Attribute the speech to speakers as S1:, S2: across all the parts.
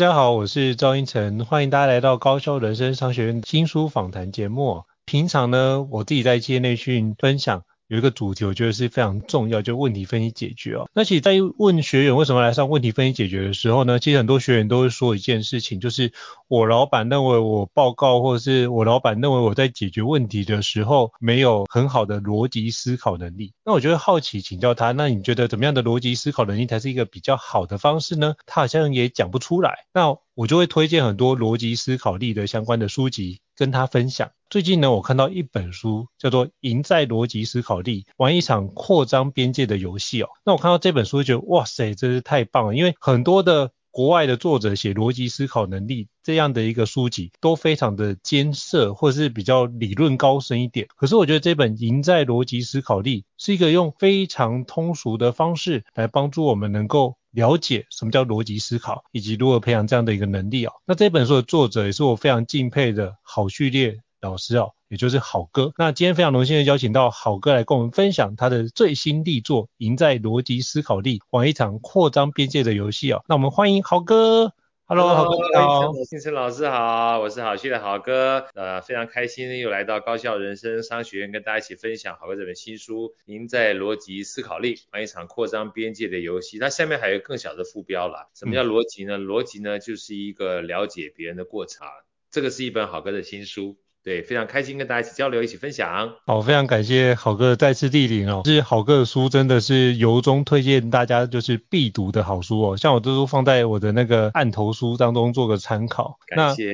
S1: 大家好，我是赵英成，欢迎大家来到高校人生商学院新书访谈节目。平常呢，我自己在企业内训分享。有一个主题，我觉得是非常重要，就是问题分析解决哦。那其实，在问学员为什么来上问题分析解决的时候呢，其实很多学员都会说一件事情，就是我老板认为我报告，或者是我老板认为我在解决问题的时候没有很好的逻辑思考能力。那我觉得好奇请教他，那你觉得怎么样的逻辑思考能力才是一个比较好的方式呢？他好像也讲不出来。那我就会推荐很多逻辑思考力的相关的书籍跟他分享。最近呢，我看到一本书叫做《赢在逻辑思考力：玩一场扩张边界的游戏》哦。那我看到这本书就觉得，哇塞，真是太棒了！因为很多的国外的作者写逻辑思考能力这样的一个书籍都非常的艰涩，或者是比较理论高深一点。可是我觉得这本《赢在逻辑思考力》是一个用非常通俗的方式来帮助我们能够。了解什么叫逻辑思考，以及如何培养这样的一个能力哦。那这本书的作者也是我非常敬佩的好序列老师哦，也就是好哥。那今天非常荣幸的邀请到好哥来跟我们分享他的最新力作《赢在逻辑思考力：玩一场扩张边界的游戏》哦。那我们欢迎好哥。Hello，好哥你好。
S2: 新生老师好，我是好旭的好哥。呃，非常开心又来到高校人生商学院，跟大家一起分享好哥这本新书《赢在逻辑思考力：玩一场扩张边界的游戏》。那下面还有更小的副标了。什么叫逻辑呢？嗯、逻辑呢，就是一个了解别人的过程。这个是一本好哥的新书。对，非常开心跟大家一起交流，一起分享。
S1: 好，非常感谢好哥再次莅临哦。是好哥的书真的是由衷推荐大家就是必读的好书哦，像我都放在我的那个案头书当中做个参考。
S2: 感谢。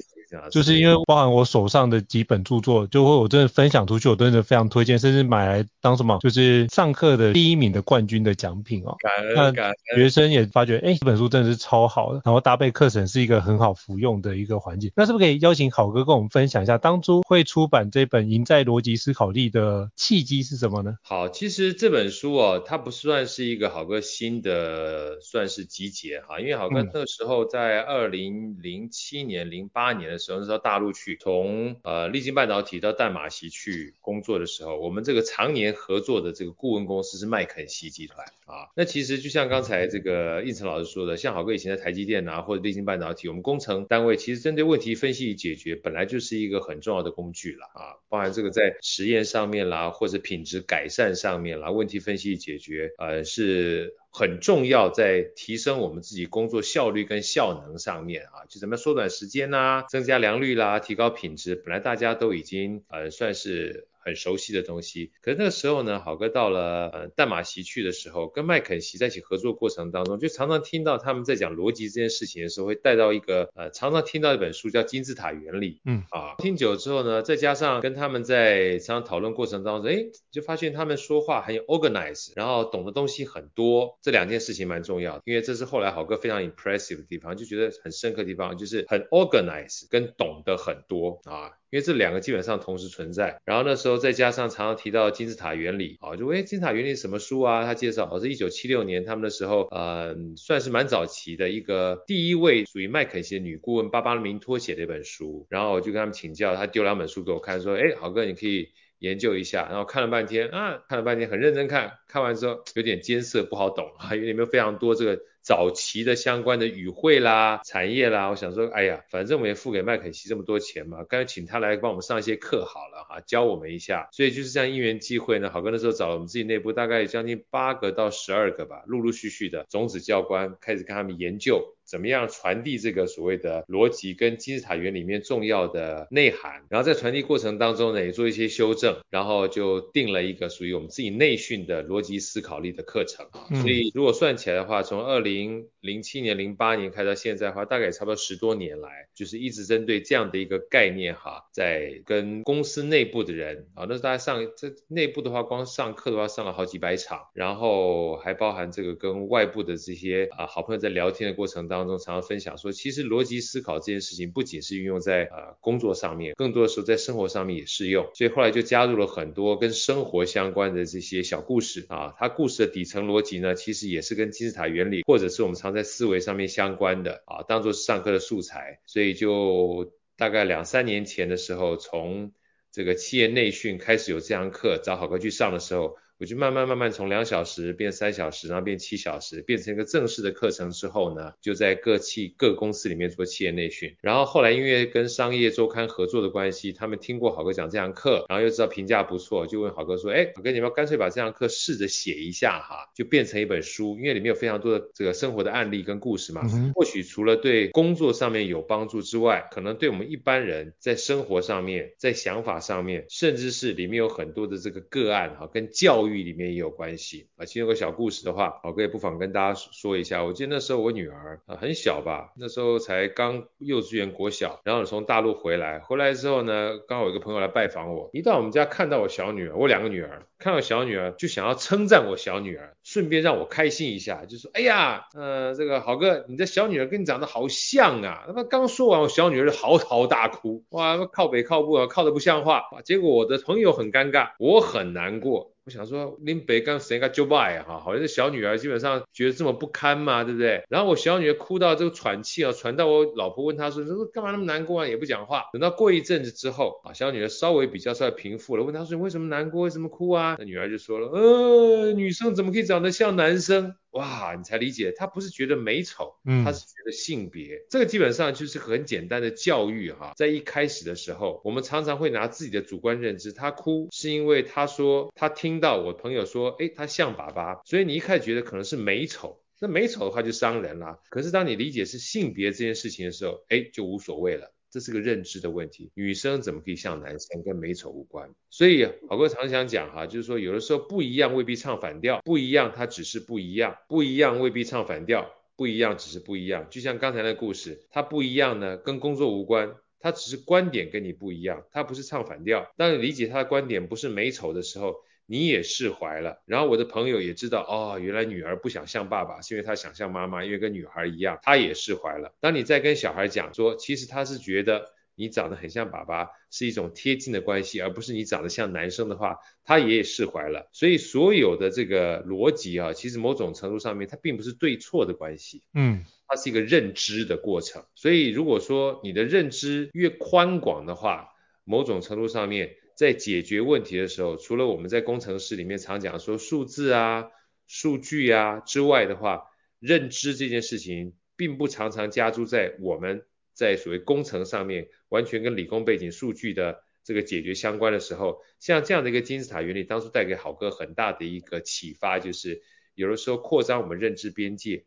S1: 就是因为包含我手上的几本著作，就会我真的分享出去，我真的非常推荐，甚至买来当什么，就是上课的第一名的冠军的奖品哦。
S2: 感恩感恩。
S1: 学生也发觉，哎，这本书真的是超好的，然后搭配课程是一个很好服用的一个环境。那是不是可以邀请好哥跟我们分享一下，当初会出版这本《赢在逻辑思考力》的契机是什么呢？
S2: 好，其实这本书哦，它不算是一个好哥新的算是集结哈，因为好哥那时候在二零零七年、零八年的时候，那时候大陆。去从呃立晶半导体到淡马锡去工作的时候，我们这个常年合作的这个顾问公司是麦肯锡集团啊。那其实就像刚才这个应成老师说的，像好哥以前在台积电啊或者立晶半导体，我们工程单位其实针对问题分析与解决本来就是一个很重要的工具了啊，包含这个在实验上面啦，或者品质改善上面啦，问题分析与解决呃是。很重要，在提升我们自己工作效率跟效能上面啊，就怎么缩短时间呐、增加良率啦，提高品质，本来大家都已经呃算是。很熟悉的东西，可是那个时候呢，好哥到了呃淡马锡去的时候，跟麦肯锡在一起合作过程当中，就常常听到他们在讲逻辑这件事情的时候，会带到一个呃常常听到一本书叫金字塔原理，嗯。啊，听久了之后呢，再加上跟他们在常常讨论过程当中，哎，就发现他们说话很有 organize，然后懂的东西很多，这两件事情蛮重要的，因为这是后来好哥非常 impressive 的地方，就觉得很深刻的地方，就是很 organize 跟懂得很多。啊。因为这两个基本上同时存在，然后那时候再加上常常提到金字塔原理，啊，就诶金字塔原理什么书啊？他介绍，好是一九七六年他们的时候，呃，算是蛮早期的一个第一位属于麦肯锡的女顾问巴巴明托写的一本书，然后我就跟他们请教，他丢两本书给我看，说，诶豪哥你可以研究一下，然后看了半天啊，看了半天很认真看，看完之后有点艰涩不好懂啊，因为里面非常多这个。早期的相关的语汇啦、产业啦，我想说，哎呀，反正我们也付给麦肯锡这么多钱嘛，干脆请他来帮我们上一些课好了哈，教我们一下。所以就是这样因缘际会呢，好哥那时候找了我们自己内部大概将近八个到十二个吧，陆陆续续的种子教官开始跟他们研究。怎么样传递这个所谓的逻辑跟金字塔原理里面重要的内涵，然后在传递过程当中呢，也做一些修正，然后就定了一个属于我们自己内训的逻辑思考力的课程。所以如果算起来的话，从二零零七年、零八年开到现在的话，大概差不多十多年来，就是一直针对这样的一个概念哈，在跟公司内部的人啊，那大家上这内部的话，光上课的话上了好几百场，然后还包含这个跟外部的这些啊好朋友在聊天的过程当中，常常分享说，其实逻辑思考这件事情不仅是运用在呃工作上面，更多的时候在生活上面也适用，所以后来就加入了很多跟生活相关的这些小故事啊，它故事的底层逻辑呢，其实也是跟金字塔原理或者是我们常在思维上面相关的啊，当做是上课的素材，所以就大概两三年前的时候，从这个企业内训开始有这堂课，找好哥去上的时候。我就慢慢慢慢从两小时变三小时，然后变七小时，变成一个正式的课程之后呢，就在各企各公司里面做企业内训。然后后来因为跟商业周刊合作的关系，他们听过好哥讲这堂课，然后又知道评价不错，就问好哥说，哎，好哥你们干脆把这堂课试着写一下哈，就变成一本书，因为里面有非常多的这个生活的案例跟故事嘛，或许除了对工作上面有帮助之外，可能对我们一般人在生活上面，在想法上面，甚至是里面有很多的这个个案哈，跟教育。里面也有关系啊，其实有个小故事的话，好哥也不妨跟大家说一下。我记得那时候我女儿啊很小吧，那时候才刚幼稚园国小，然后从大陆回来，回来之后呢，刚好有个朋友来拜访我，一到我们家看到我小女儿，我两个女儿看到小女儿就想要称赞我小女儿，顺便让我开心一下，就说哎呀，呃这个好哥，你的小女儿跟你长得好像啊。那么刚说完，我小女儿就嚎啕大哭，哇，靠北靠步啊，靠得不像话。结果我的朋友很尴尬，我很难过。我想说，林北刚谁个就拜哈，好像是小女儿基本上觉得这么不堪嘛，对不对？然后我小女儿哭到这个喘气啊，传到我老婆问她说，说干嘛那么难过啊，也不讲话。等到过一阵子之后啊，小女儿稍微比较稍微平复了，问她说你为什么难过，为什么哭啊？那女儿就说了，呃，女生怎么可以长得像男生？哇，你才理解，他不是觉得美丑，嗯，他是觉得性别，这个基本上就是很简单的教育哈。在一开始的时候，我们常常会拿自己的主观认知，他哭是因为他说他听到我朋友说，诶，他像爸爸，所以你一开始觉得可能是美丑，那美丑的话就伤人了。可是当你理解是性别这件事情的时候，哎，就无所谓了。这是个认知的问题，女生怎么可以像男生，跟美丑无关。所以好哥常想讲哈，就是说有的时候不一样未必唱反调，不一样它只是不一样，不一样未必唱反调，不一样只是不一样。就像刚才那故事，它不一样呢，跟工作无关，它只是观点跟你不一样，它不是唱反调。当你理解他的观点不是美丑的时候，你也释怀了，然后我的朋友也知道，哦，原来女儿不想像爸爸，是因为她想像妈妈，因为跟女孩一样，她也释怀了。当你在跟小孩讲说，其实他是觉得你长得很像爸爸，是一种贴近的关系，而不是你长得像男生的话，他也释怀了。所以所有的这个逻辑啊，其实某种程度上面，它并不是对错的关系，嗯，它是一个认知的过程。所以如果说你的认知越宽广的话，某种程度上面。在解决问题的时候，除了我们在工程师里面常讲说数字啊、数据啊之外的话，认知这件事情并不常常加注在我们在所谓工程上面，完全跟理工背景、数据的这个解决相关的时候，像这样的一个金字塔原理，当初带给好哥很大的一个启发，就是有的时候扩张我们认知边界，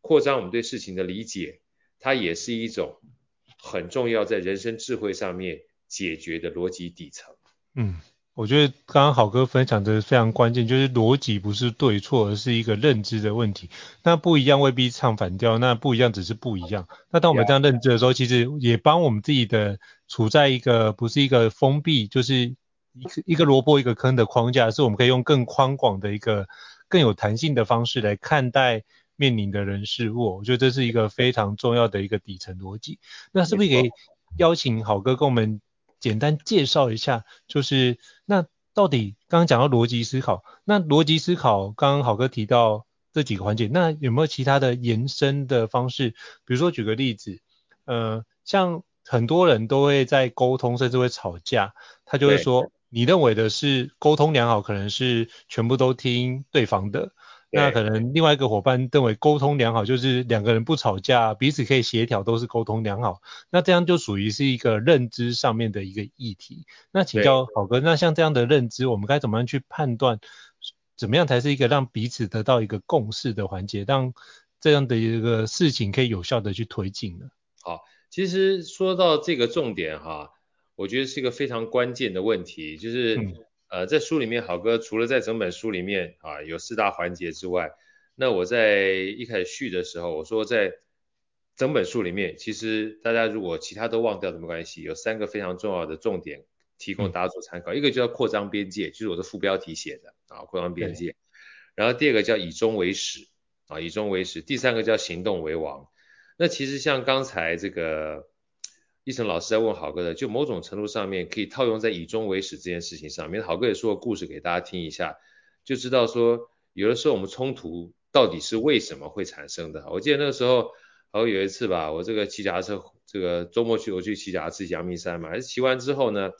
S2: 扩张我们对事情的理解，它也是一种很重要在人生智慧上面解决的逻辑底层。
S1: 嗯，我觉得刚刚好哥分享的非常关键，就是逻辑不是对错，而是一个认知的问题。那不一样未必唱反调，那不一样只是不一样。那当我们这样认知的时候，其实也帮我们自己的处在一个不是一个封闭，就是一个一个萝卜一个坑的框架，是我们可以用更宽广的一个更有弹性的方式来看待面临的人事物。我觉得这是一个非常重要的一个底层逻辑。那是不是可以邀请好哥跟我们？简单介绍一下，就是那到底刚刚讲到逻辑思考，那逻辑思考刚刚好哥提到这几个环节，那有没有其他的延伸的方式？比如说举个例子，呃，像很多人都会在沟通，甚至会吵架，他就会说，你认为的是沟通良好，可能是全部都听对方的。那可能另外一个伙伴认为沟通良好，就是两个人不吵架，彼此可以协调，都是沟通良好。那这样就属于是一个认知上面的一个议题。那请教好哥，那像这样的认知，我们该怎么样去判断，怎么样才是一个让彼此得到一个共识的环节，让这样的一个事情可以有效的去推进呢？
S2: 好，其实说到这个重点哈，我觉得是一个非常关键的问题，就是。嗯呃，在书里面，好哥除了在整本书里面啊有四大环节之外，那我在一开始序的时候，我说在整本书里面，其实大家如果其他都忘掉都没关系，有三个非常重要的重点提供大家做参考。嗯、一个叫扩张边界，就是我的副标题写的啊，扩张边界。然后第二个叫以终为始啊，以终为始。第三个叫行动为王。那其实像刚才这个一成老师在问好哥的，就某种程度上面可以套用在以终为始这件事情上面。好哥也说个故事给大家听一下，就知道说有的时候我们冲突到底是为什么会产生的。我记得那个时候，好像有一次吧，我这个骑脚踏车，这个周末去我去骑脚踏车阳明山嘛，还是骑完之后呢，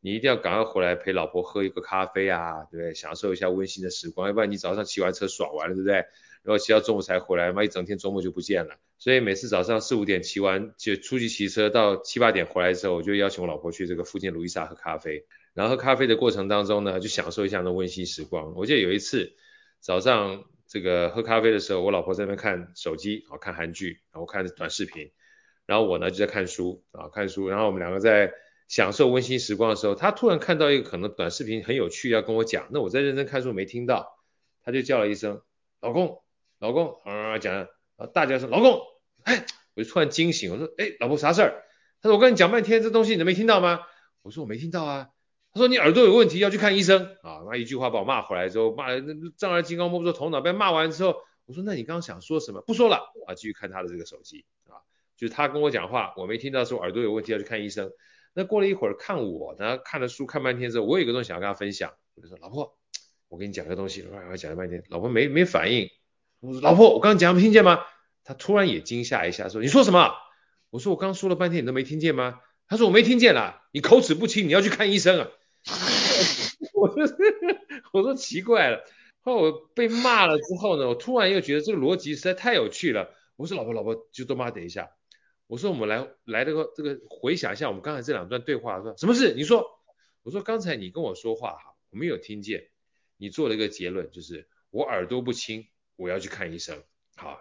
S2: 你一定要赶快回来陪老婆喝一个咖啡啊，对不对？享受一下温馨的时光，要不然你早上骑完车爽完了，对不对？然后骑到中午才回来，妈一整天周末就不见了。所以每次早上四五点骑完就出去骑车，到七八点回来之后，我就邀请我老婆去这个附近路易莎喝咖啡。然后喝咖啡的过程当中呢，就享受一下那温馨时光。我记得有一次早上这个喝咖啡的时候，我老婆在那边看手机，啊看韩剧，然后看短视频，然后我呢就在看书啊看书。然后我们两个在享受温馨时光的时候，她突然看到一个可能短视频很有趣要跟我讲，那我在认真看书没听到，她就叫了一声老公。老公啊，讲啊，大叫说老公，哎，我就突然惊醒，我说，哎，老婆啥事儿？他说我跟你讲半天，这东西你都没听到吗？我说我没听到啊。他说你耳朵有问题，要去看医生啊。那一句话把我骂回来之后，骂那丈二金刚摸不着头脑。被骂完之后，我说那你刚刚想说什么？不说了啊，继续看他的这个手机啊，就是他跟我讲话，我没听到说耳朵有问题要去看医生。那过了一会儿，看我呢，看了书看半天之后，我有一个东西想要跟他分享，我就说老婆，我跟你讲个东西，我讲了半天，老婆没没反应。我说老婆，我刚刚讲没听见吗？他突然也惊吓一下，说你说什么？我说我刚刚说了半天，你都没听见吗？他说我没听见啦，你口齿不清，你要去看医生啊。我说 我说奇怪了，后来我被骂了之后呢，我突然又觉得这个逻辑实在太有趣了。我说老婆老婆，就多妈等一下。我说我们来来这个这个回想一下我们刚才这两段对话，说什么事？你说，我说刚才你跟我说话哈，我没有听见，你做了一个结论，就是我耳朵不清。我要去看医生，好，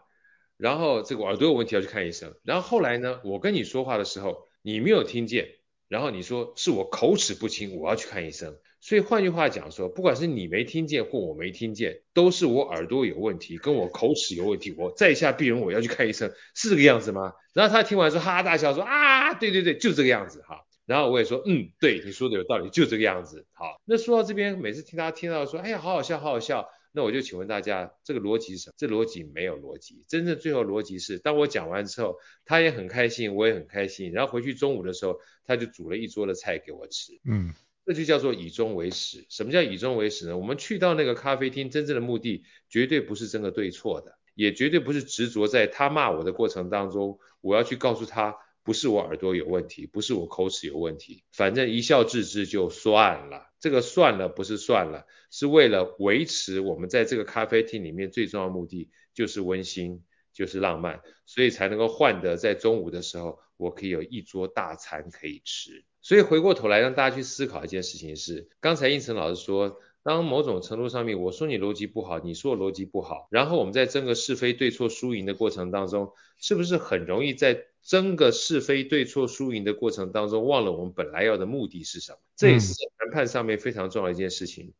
S2: 然后这个耳朵有问题要去看医生，然后后来呢，我跟你说话的时候你没有听见，然后你说是我口齿不清，我要去看医生，所以换句话讲说，不管是你没听见或我没听见，都是我耳朵有问题，跟我口齿有问题，我在下必人我要去看医生，是这个样子吗？然后他听完说哈哈大笑说啊，对对对，就这个样子。哈，然后我也说嗯，对，你说的有道理，就这个样子，好，那说到这边，每次听他听到说，哎呀，好好笑，好好笑。那我就请问大家，这个逻辑是什么？这逻辑没有逻辑，真正最后逻辑是，当我讲完之后，他也很开心，我也很开心，然后回去中午的时候，他就煮了一桌的菜给我吃。嗯，这就叫做以终为始。什么叫以终为始呢？我们去到那个咖啡厅，真正的目的绝对不是争个对错的，也绝对不是执着在他骂我的过程当中，我要去告诉他。不是我耳朵有问题，不是我口齿有问题，反正一笑置之就算了。这个算了不是算了，是为了维持我们在这个咖啡厅里面最重要的目的，就是温馨，就是浪漫，所以才能够换得在中午的时候，我可以有一桌大餐可以吃。所以回过头来让大家去思考一件事情是，刚才应成老师说，当某种程度上面我说你逻辑不好，你说我逻辑不好，然后我们在争个是非对错输赢的过程当中，是不是很容易在争个是非对错输赢的过程当中，忘了我们本来要的目的是什么？这也是谈判上面非常重要的一件事情，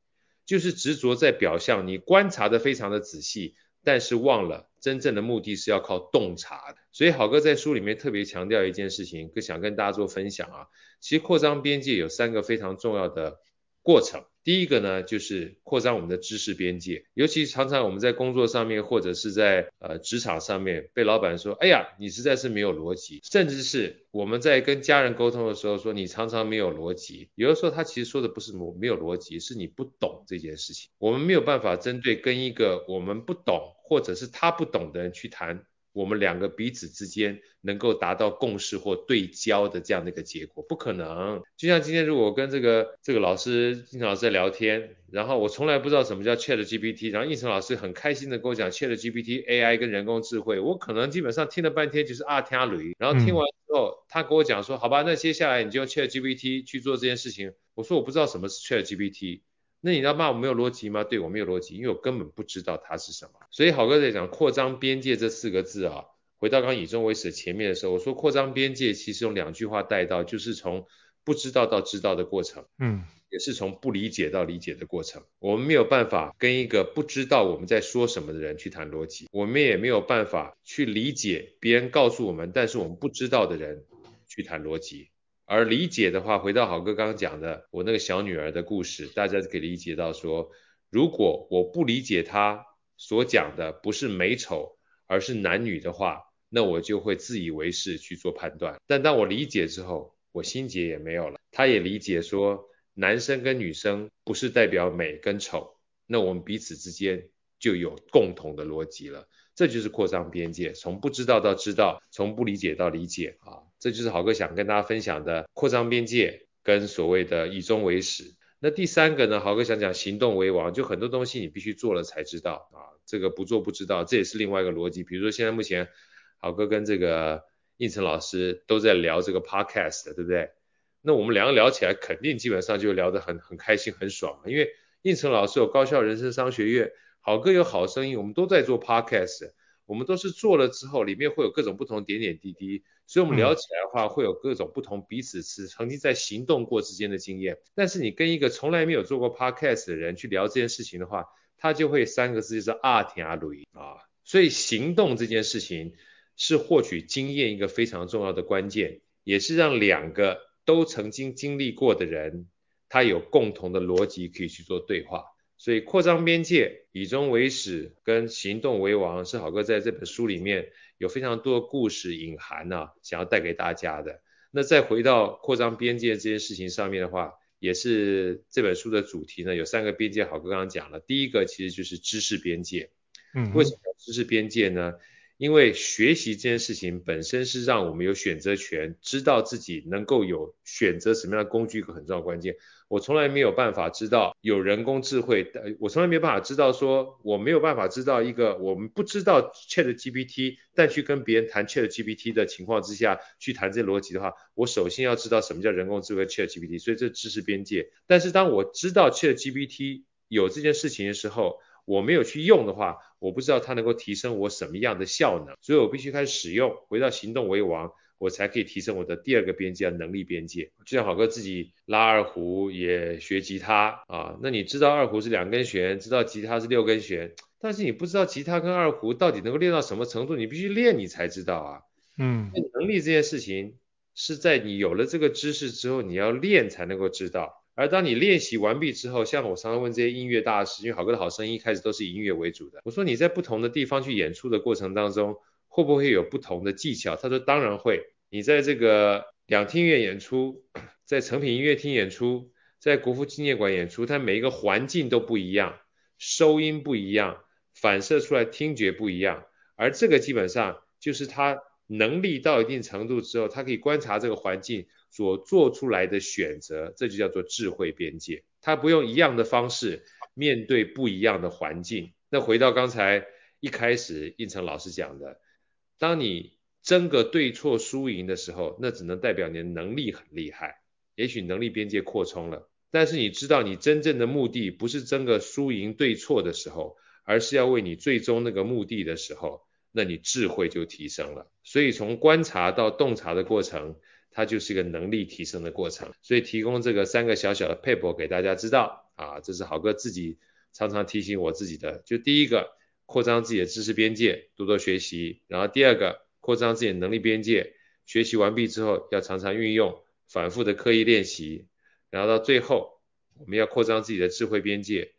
S2: 就是执着在表象，你观察的非常的仔细，但是忘了真正的目的是要靠洞察的。所以好哥在书里面特别强调一件事情，想跟大家做分享啊。其实扩张边界有三个非常重要的过程。第一个呢，就是扩张我们的知识边界，尤其常常我们在工作上面或者是在呃职场上面被老板说，哎呀，你实在是没有逻辑，甚至是我们在跟家人沟通的时候说你常常没有逻辑，有的时候他其实说的不是没有逻辑，是你不懂这件事情，我们没有办法针对跟一个我们不懂或者是他不懂的人去谈。我们两个彼此之间能够达到共识或对焦的这样的一个结果，不可能。就像今天如果我跟这个这个老师应成老师在聊天，然后我从来不知道什么叫 ChatGPT，然后应成老师很开心的跟我讲 ChatGPT AI 跟人工智慧，我可能基本上听了半天就是啊天啊雷，然后听完之后他跟我讲说，好吧，那接下来你就用 ChatGPT 去做这件事情。我说我不知道什么是 ChatGPT。那你要骂我没有逻辑吗？对，我没有逻辑，因为我根本不知道它是什么。所以好哥在讲扩张边界这四个字啊，回到刚刚以终为始前面的时候，我说扩张边界其实用两句话带到，就是从不知道到知道的过程。嗯，也是从不理解到理解的过程。我们没有办法跟一个不知道我们在说什么的人去谈逻辑，我们也没有办法去理解别人告诉我们，但是我们不知道的人去谈逻辑。而理解的话，回到好哥刚刚讲的我那个小女儿的故事，大家可以理解到说，如果我不理解她所讲的不是美丑，而是男女的话，那我就会自以为是去做判断。但当我理解之后，我心结也没有了。他也理解说，男生跟女生不是代表美跟丑，那我们彼此之间就有共同的逻辑了。这就是扩张边界，从不知道到知道，从不理解到理解啊，这就是豪哥想跟大家分享的扩张边界跟所谓的以终为始。那第三个呢，豪哥想讲行动为王，就很多东西你必须做了才知道啊，这个不做不知道，这也是另外一个逻辑。比如说现在目前豪哥跟这个应成老师都在聊这个 podcast，对不对？那我们两个聊起来，肯定基本上就聊得很很开心很爽，因为应成老师有高校人生商学院。好歌有好声音，我们都在做 podcast，我们都是做了之后，里面会有各种不同点点滴滴，所以我们聊起来的话，会有各种不同彼此是曾经在行动过之间的经验。但是你跟一个从来没有做过 podcast 的人去聊这件事情的话，他就会三个字就是阿天阿雷啊。所以行动这件事情是获取经验一个非常重要的关键，也是让两个都曾经经历过的人，他有共同的逻辑可以去做对话。所以扩张边界、以终为始跟行动为王是好哥在这本书里面有非常多的故事隐含啊，想要带给大家的。那再回到扩张边界这件事情上面的话，也是这本书的主题呢，有三个边界，好哥刚刚讲了，第一个其实就是知识边界。嗯，为什么知识边界呢？因为学习这件事情本身是让我们有选择权，知道自己能够有选择什么样的工具，一个很重要的关键。我从来没有办法知道有人工智慧，但我从来没有办法知道说，我没有办法知道一个我们不知道 ChatGPT，但去跟别人谈 ChatGPT 的情况之下去谈这逻辑的话，我首先要知道什么叫人工智慧 ChatGPT，所以这知识边界。但是当我知道 ChatGPT 有这件事情的时候，我没有去用的话，我不知道它能够提升我什么样的效能，所以我必须开始使用，回到行动为王，我才可以提升我的第二个边界，能力边界。就像好哥自己拉二胡也学吉他啊，那你知道二胡是两根弦，知道吉他是六根弦，但是你不知道吉他跟二胡到底能够练到什么程度，你必须练你才知道啊。嗯，能力这件事情是在你有了这个知识之后，你要练才能够知道。而当你练习完毕之后，像我常常问这些音乐大师，因为好歌的好声音一开始都是以音乐为主的。我说你在不同的地方去演出的过程当中，会不会有不同的技巧？他说当然会。你在这个两厅院演出，在成品音乐厅演出，在国父纪念馆演出，它每一个环境都不一样，收音不一样，反射出来听觉不一样。而这个基本上就是他能力到一定程度之后，他可以观察这个环境。所做出来的选择，这就叫做智慧边界。他不用一样的方式面对不一样的环境。那回到刚才一开始应成老师讲的，当你争个对错输赢的时候，那只能代表你的能力很厉害，也许能力边界扩充了。但是你知道你真正的目的不是争个输赢对错的时候，而是要为你最终那个目的的时候，那你智慧就提升了。所以从观察到洞察的过程。它就是一个能力提升的过程，所以提供这个三个小小的配博给大家知道啊，这是豪哥自己常常提醒我自己的。就第一个，扩张自己的知识边界，多多学习；然后第二个，扩张自己的能力边界，学习完毕之后要常常运用，反复的刻意练习；然后到最后，我们要扩张自己的智慧边界，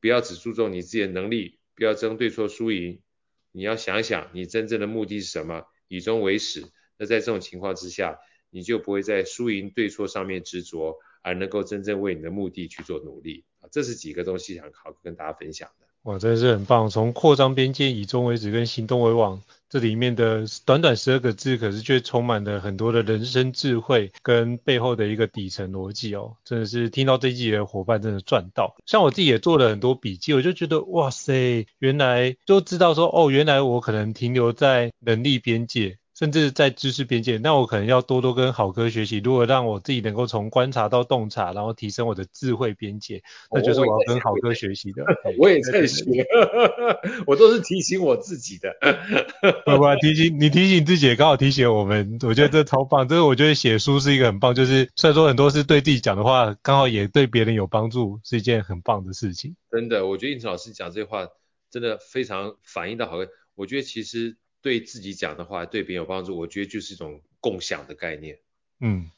S2: 不要只注重你自己的能力，不要争对错输赢，你要想想你真正的目的是什么，以终为始。那在这种情况之下，你就不会在输赢对错上面执着，而能够真正为你的目的去做努力啊。这是几个东西想好跟大家分享的。
S1: 哇，真的是很棒！从扩张边界、以终为始跟行动为王，这里面的短短十二个字，可是却充满了很多的人生智慧跟背后的一个底层逻辑哦。真的是听到这一集的伙伴真的赚到。像我自己也做了很多笔记，我就觉得哇塞，原来就知道说哦，原来我可能停留在能力边界。甚至在知识边界，那我可能要多多跟好哥学习。如果让我自己能够从观察到洞察，然后提升我的智慧边界，那就是我要跟好哥学习的。
S2: 我也在学，我都是提醒我自己的。
S1: 不不，提醒你提醒自己，也刚好提醒我们。我觉得这超棒，这个我觉得写书是一个很棒，就是虽然说很多是对自己讲的话，刚好也对别人有帮助，是一件很棒的事情。
S2: 真的，我觉得应成老师讲这话真的非常反映到好哥。我觉得其实。对自己讲的话，对别人有帮助，我觉得就是一种共享的概念。
S1: 嗯，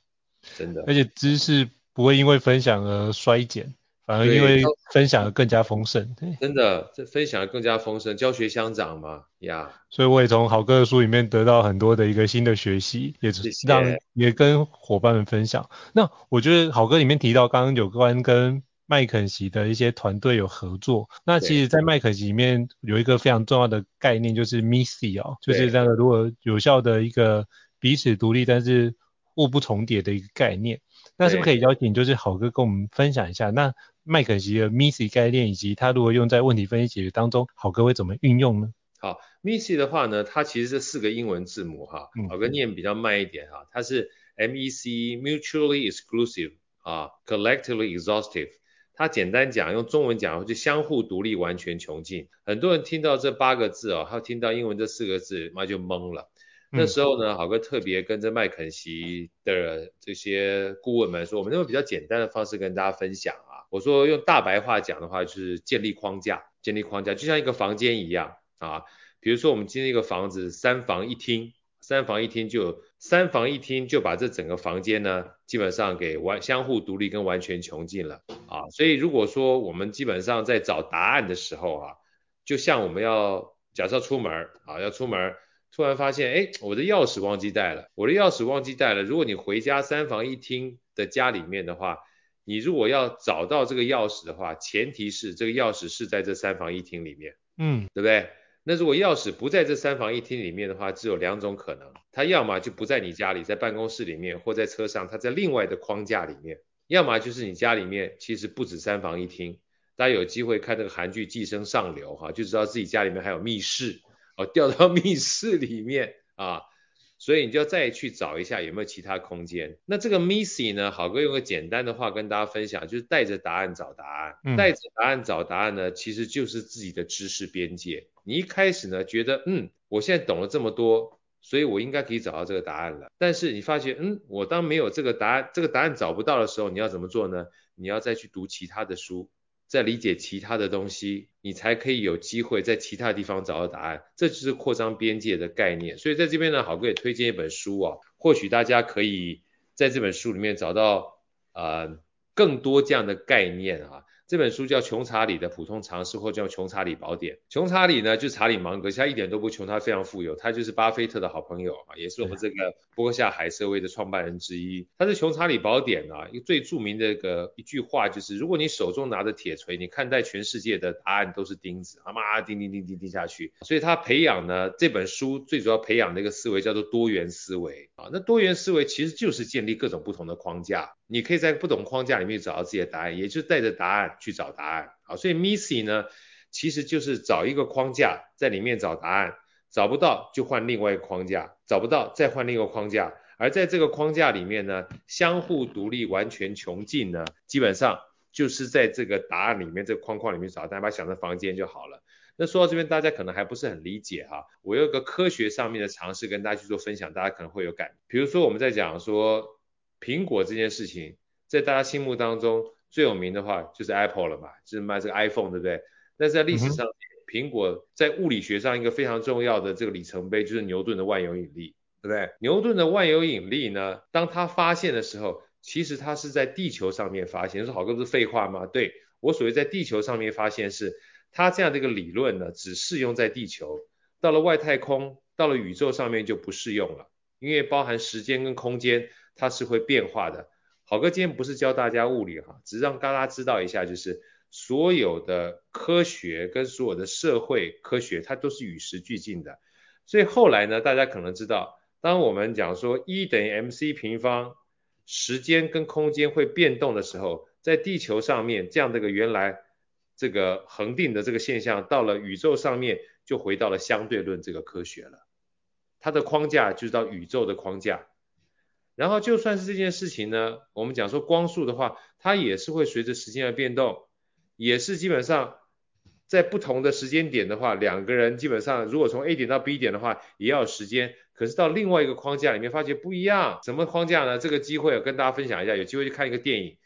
S2: 真的。
S1: 而且知识不会因为分享而衰减，反而因为分享而更加丰盛。
S2: 真的，这分享而更加丰盛，教学相长嘛，呀、yeah。
S1: 所以我也从好哥的书里面得到很多的一个新的学习，也让也跟伙伴们分享。那我觉得好哥里面提到刚刚有关跟麦肯锡的一些团队有合作，那其实，在麦肯锡里面有一个非常重要的概念，就是 MISSY 哦，就是那个如果有效的一个彼此独立但是互不重叠的一个概念。那是不是可以邀请就是好哥跟我们分享一下，那麦肯锡的 MISSY 概念以及它如果用在问题分析解决当中，好哥会怎么运用呢？
S2: 好，MISSY 的话呢，它其实是四个英文字母哈，好哥念比较慢一点哈，它是 M-E-C-Mutually Exclusive 啊，Collectively Exhaustive。他简单讲，用中文讲就相互独立，完全穷尽。很多人听到这八个字哦，他听到英文这四个字，妈就懵了。嗯、那时候呢，好哥特别跟着麦肯锡的这些顾问们说，我们用比较简单的方式跟大家分享啊。我说用大白话讲的话，就是建立框架，建立框架就像一个房间一样啊。比如说我们今天一个房子三房一厅。三房一厅就三房一厅就把这整个房间呢，基本上给完相互独立跟完全穷尽了啊。所以如果说我们基本上在找答案的时候啊，就像我们要假设出门啊，要出门，突然发现哎，我的钥匙忘记带了，我的钥匙忘记带了。如果你回家三房一厅的家里面的话，你如果要找到这个钥匙的话，前提是这个钥匙是在这三房一厅里面，嗯，对不对？那如果钥匙不在这三房一厅里面的话，只有两种可能，它要么就不在你家里，在办公室里面或在车上，它在另外的框架里面；要么就是你家里面其实不止三房一厅。大家有机会看这个韩剧《寄生上流》哈，就知道自己家里面还有密室，哦，掉到 密室里面啊。所以你就要再去找一下有没有其他空间。那这个 MISSY 呢，好哥用个简单的话跟大家分享，就是带着答案找答案。嗯、带着答案找答案呢，其实就是自己的知识边界。你一开始呢觉得，嗯，我现在懂了这么多，所以我应该可以找到这个答案了。但是你发现，嗯，我当没有这个答案，这个答案找不到的时候，你要怎么做呢？你要再去读其他的书。再理解其他的东西，你才可以有机会在其他地方找到答案。这就是扩张边界的概念。所以在这边呢，好哥也推荐一本书啊，或许大家可以在这本书里面找到呃更多这样的概念啊。这本书叫《穷查理的普通常识》，或叫《穷查理宝典》。穷查理呢，就是查理芒格，其他一点都不穷，他非常富有，他就是巴菲特的好朋友啊，也是我们这个波克夏海瑟薇的创办人之一。他是《穷查理宝典》啊，一个最著名的一个一句话就是：如果你手中拿着铁锤，你看待全世界的答案都是钉子，啊嘛钉钉钉钉钉下去。所以他培养呢，这本书最主要培养的一个思维叫做多元思维啊。那多元思维其实就是建立各种不同的框架。你可以在不同框架里面找到自己的答案，也就是带着答案去找答案。好，所以 MISSY 呢，其实就是找一个框架在里面找答案，找不到就换另外一个框架，找不到再换另一个框架。而在这个框架里面呢，相互独立、完全穷尽呢，基本上就是在这个答案里面、这个框框里面找，大家把想成房间就好了。那说到这边，大家可能还不是很理解哈，我有个科学上面的尝试跟大家去做分享，大家可能会有感。比如说我们在讲说。苹果这件事情，在大家心目当中最有名的话就是 Apple 了嘛，就是卖这个 iPhone，对不对？但是在历史上，苹果在物理学上一个非常重要的这个里程碑就是牛顿的万有引力，对不对？牛顿的万有引力呢，当他发现的时候，其实他是在地球上面发现。说好哥不是废话吗？对，我所谓在地球上面发现是，他这样的一个理论呢，只适用在地球，到了外太空，到了宇宙上面就不适用了，因为包含时间跟空间。它是会变化的。好哥今天不是教大家物理哈，只是让大家知道一下，就是所有的科学跟所有的社会科学，它都是与时俱进的。所以后来呢，大家可能知道，当我们讲说 E 等于 mc 平方，时间跟空间会变动的时候，在地球上面这样的一个原来这个恒定的这个现象，到了宇宙上面就回到了相对论这个科学了。它的框架就是到宇宙的框架。然后就算是这件事情呢，我们讲说光速的话，它也是会随着时间而变动，也是基本上在不同的时间点的话，两个人基本上如果从 A 点到 B 点的话，也要时间。可是到另外一个框架里面发觉不一样，什么框架呢？这个机会我跟大家分享一下，有机会去看一个电影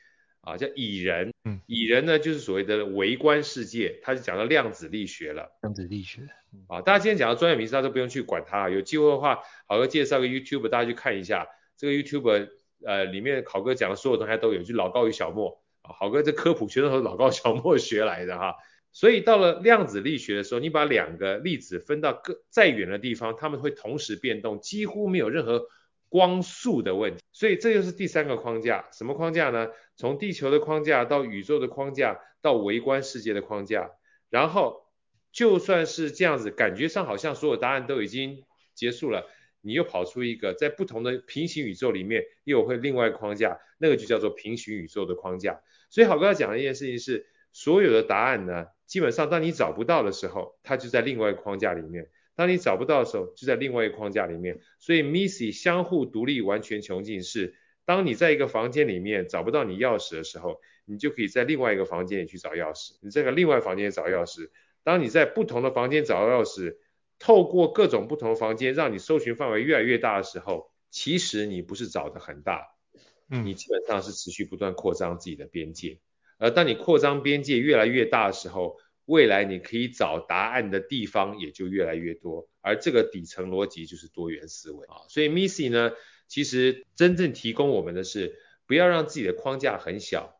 S2: 啊，叫蚁人。嗯，蚁人呢就是所谓的微观世界，它就讲到量子力学了。
S1: 量子力学。
S2: 啊，大家今天讲到专业名词，大家都不用去管它。有机会的话，好好介绍个 YouTube，大家去看一下。这个 YouTube 呃里面考哥讲的所有东西都有，就老高与小莫啊，好哥这科普全都是老高小莫学来的哈。所以到了量子力学的时候，你把两个粒子分到更再远的地方，它们会同时变动，几乎没有任何光速的问题。所以这就是第三个框架，什么框架呢？从地球的框架到宇宙的框架到微观世界的框架，然后就算是这样子，感觉上好像所有答案都已经结束了，你又跑出一个在不同的平行宇宙里面又会另外框架，那个就叫做平行宇宙的框架。所以好哥要讲的一件事情是，所有的答案呢，基本上，当你找不到的时候，它就在另外一个框架里面；当你找不到的时候，就在另外一个框架里面。所以，MISSY 相互独立，完全穷尽是，当你在一个房间里面找不到你钥匙的时候，你就可以在另外一个房间里去找钥匙；你在个另外房间找钥匙。当你在不同的房间找到钥匙，透过各种不同的房间，让你搜寻范围越来越大的时候，其实你不是找的很大，嗯，你基本上是持续不断扩张自己的边界。而当你扩张边界越来越大的时候，未来你可以找答案的地方也就越来越多。而这个底层逻辑就是多元思维啊。所以 MISSY 呢，其实真正提供我们的是，不要让自己的框架很小。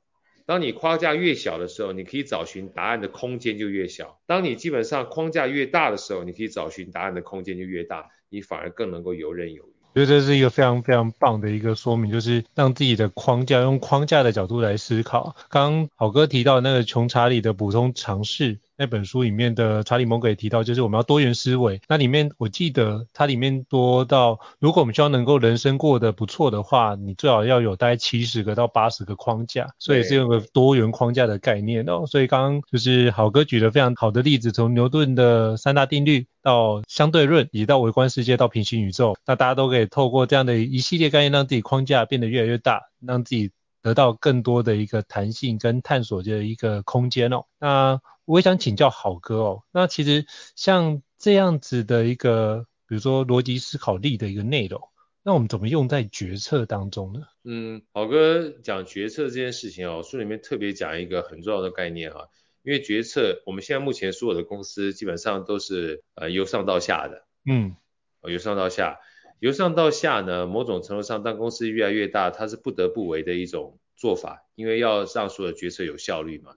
S2: 当你框架越小的时候，你可以找寻答案的空间就越小。当你基本上框架越大的时候，你可以找寻答案的空间就越大，你反而更能够游刃有余。
S1: 我觉得这是一个非常非常棒的一个说明，就是让自己的框架用框架的角度来思考。刚刚好哥提到那个穷查理的补充尝试。那本书里面的查理蒙格也提到，就是我们要多元思维。那里面我记得它里面多到，如果我们希望能够人生过得不错的话，你最好要有大概七十个到八十个框架，所以是有个多元框架的概念哦。所以刚刚就是好哥举了非常好的例子，从牛顿的三大定律到相对论，以及到微观世界到平行宇宙，那大家都可以透过这样的一系列概念，让自己框架变得越来越大，让自己得到更多的一个弹性跟探索的一个空间哦。那我也想请教好哥哦，那其实像这样子的一个，比如说逻辑思考力的一个内容，那我们怎么用在决策当中呢？
S2: 嗯，好哥讲决策这件事情哦，书里面特别讲一个很重要的概念哈，因为决策我们现在目前所有的公司基本上都是呃由上到下的，嗯，由上到下，由上到下呢，某种程度上当公司越来越大，它是不得不为的一种做法，因为要让所有的决策有效率嘛。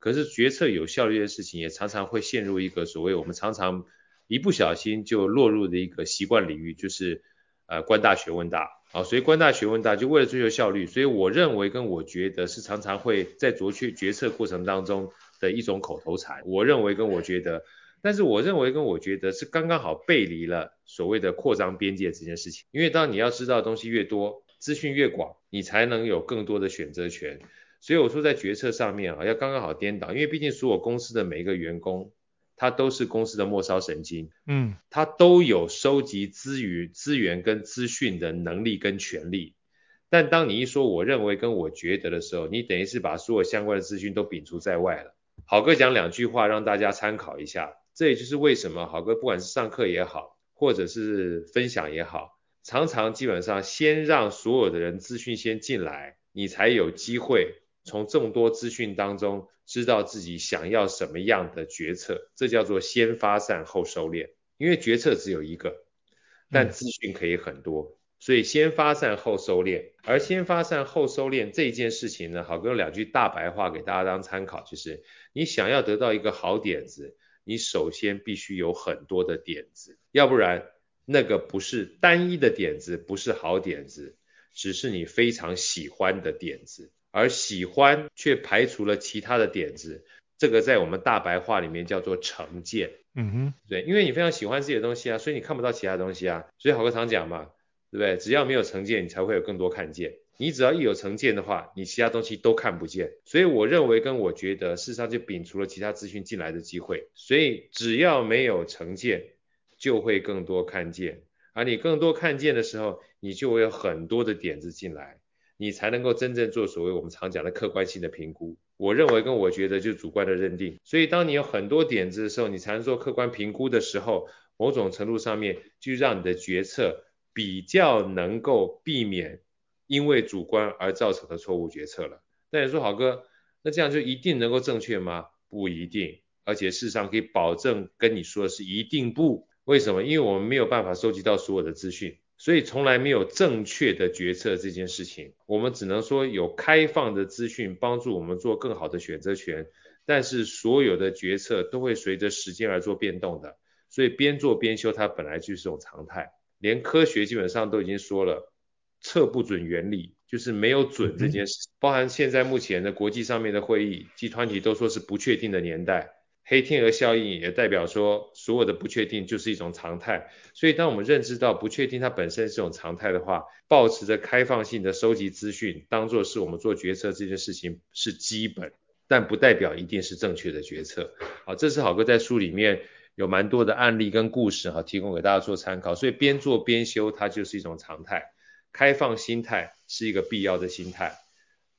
S2: 可是决策有效率的事情，也常常会陷入一个所谓我们常常一不小心就落入的一个习惯领域，就是呃官大学问大啊，所以官大学问大就为了追求效率，所以我认为跟我觉得是常常会在做去决策过程当中的一种口头禅。我认为跟我觉得，但是我认为跟我觉得是刚刚好背离了所谓的扩张边界这件事情，因为当你要知道的东西越多，资讯越广，你才能有更多的选择权。所以我说在决策上面啊，要刚刚好颠倒，因为毕竟所有公司的每一个员工，他都是公司的末梢神经，嗯，他都有收集资源、资源跟资讯的能力跟权利。但当你一说我认为跟我觉得的时候，你等于是把所有相关的资讯都摒除在外了。好哥讲两句话让大家参考一下，这也就是为什么好哥不管是上课也好，或者是分享也好，常常基本上先让所有的人资讯先进来，你才有机会。从众多资讯当中知道自己想要什么样的决策，这叫做先发散后收敛。因为决策只有一个，但资讯可以很多，所以先发散后收敛。而先发散后收敛这件事情呢，好哥用两句大白话给大家当参考，就是你想要得到一个好点子，你首先必须有很多的点子，要不然那个不是单一的点子，不是好点子，只是你非常喜欢的点子。而喜欢却排除了其他的点子，这个在我们大白话里面叫做成见。嗯哼，对，因为你非常喜欢自己的东西啊，所以你看不到其他东西啊。所以好哥常讲嘛，对不对？只要没有成见，你才会有更多看见。你只要一有成见的话，你其他东西都看不见。所以我认为跟我觉得，事实上就摒除了其他资讯进来的机会。所以只要没有成见，就会更多看见。而你更多看见的时候，你就会有很多的点子进来，你才能够真正做所谓我们常讲的客观性的评估。我认为跟我觉得就是主观的认定。所以当你有很多点子的时候，你才能做客观评估的时候，某种程度上面就让你的决策比较能够避免因为主观而造成的错误决策了。那你说好哥，那这样就一定能够正确吗？不一定，而且事实上可以保证跟你说的是一定不。为什么？因为我们没有办法收集到所有的资讯，所以从来没有正确的决策这件事情。我们只能说有开放的资讯帮助我们做更好的选择权，但是所有的决策都会随着时间而做变动的。所以边做边修，它本来就是种常态。连科学基本上都已经说了，测不准原理就是没有准这件事。包含现在目前的国际上面的会议，集团体都说是不确定的年代。黑天鹅效应也代表说，所有的不确定就是一种常态。所以，当我们认知到不确定它本身是一种常态的话，保持着开放性的收集资讯，当做是我们做决策这件事情是基本，但不代表一定是正确的决策。好，这是好哥在书里面有蛮多的案例跟故事哈，提供给大家做参考。所以边做边修，它就是一种常态。开放心态是一个必要的心态。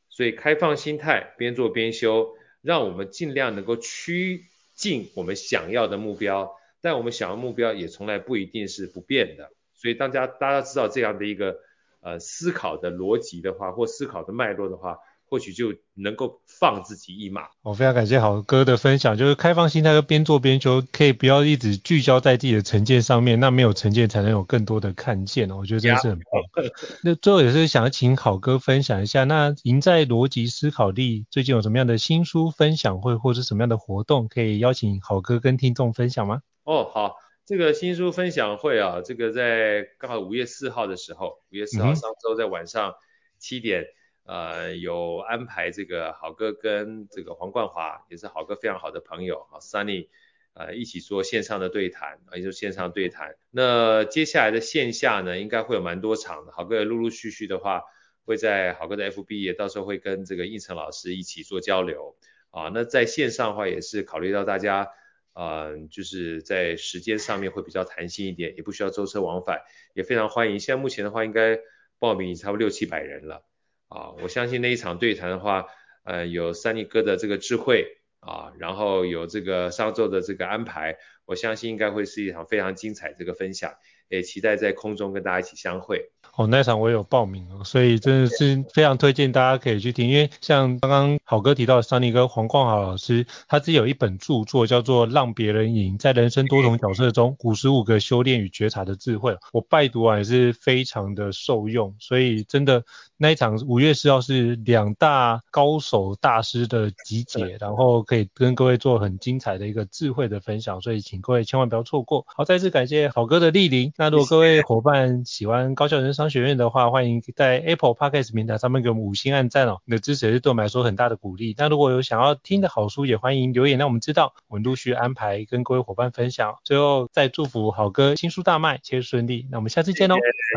S2: 所以，开放心态边做边修，让我们尽量能够趋。近我们想要的目标，但我们想要目标也从来不一定是不变的，所以大家大家知道这样的一个呃思考的逻辑的话，或思考的脉络的话。或许就能够放自己一马。
S1: 我非常感谢好哥的分享，就是开放心态就边做边修，可以不要一直聚焦在自己的成见上面，那没有成见才能有更多的看见。我觉得这是很棒。那最后也是想要请好哥分享一下，那赢在逻辑思考力最近有什么样的新书分享会，或者什么样的活动可以邀请好哥跟听众分享吗？
S2: 哦，好，这个新书分享会啊，这个在刚好五月四号的时候，五月四号上周在晚上七点。嗯呃，有安排这个好哥跟这个黄冠华，也是好哥非常好的朋友，啊 Sunny，呃，一起做线上的对谈，啊也就是线上对谈。那接下来的线下呢，应该会有蛮多场的，好哥也陆陆续续的话，会在好哥的 FB 也到时候会跟这个胤丞老师一起做交流，啊，那在线上的话也是考虑到大家，呃，就是在时间上面会比较弹性一点，也不需要舟车往返，也非常欢迎。现在目前的话，应该报名差不多六七百人了。啊，我相信那一场对谈的话，呃，有三尼哥的这个智慧啊，然后有这个上周的这个安排，我相信应该会是一场非常精彩这个分享，也期待在空中跟大家一起相会。
S1: 哦，那场我有报名哦，所以真的是非常推荐大家可以去听，因为像刚刚好哥提到的 Sunny 哥黄冠豪老师，他自己有一本著作叫做《让别人赢：在人生多重角色中五十五个修炼与觉察的智慧》，我拜读完也是非常的受用，所以真的那一场五月四号是两大高手大师的集结，然后可以跟各位做很精彩的一个智慧的分享，所以请各位千万不要错过。好，再次感谢好哥的莅临。那如果各位伙伴喜欢高校人生商学院的话，欢迎在 Apple Podcast 平台上面给我们五星按赞哦，你的支持也是对我们来说很大的鼓励。那如果有想要听的好书，也欢迎留言让我们知道，我们陆续安排跟各位伙伴分享。最后再祝福好哥新书大卖，切顺利。那我们下次见喽，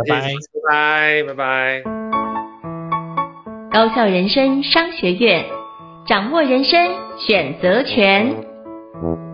S1: 拜拜，
S2: 拜拜，拜拜。
S3: 高效人生商学院，掌握人生选择权。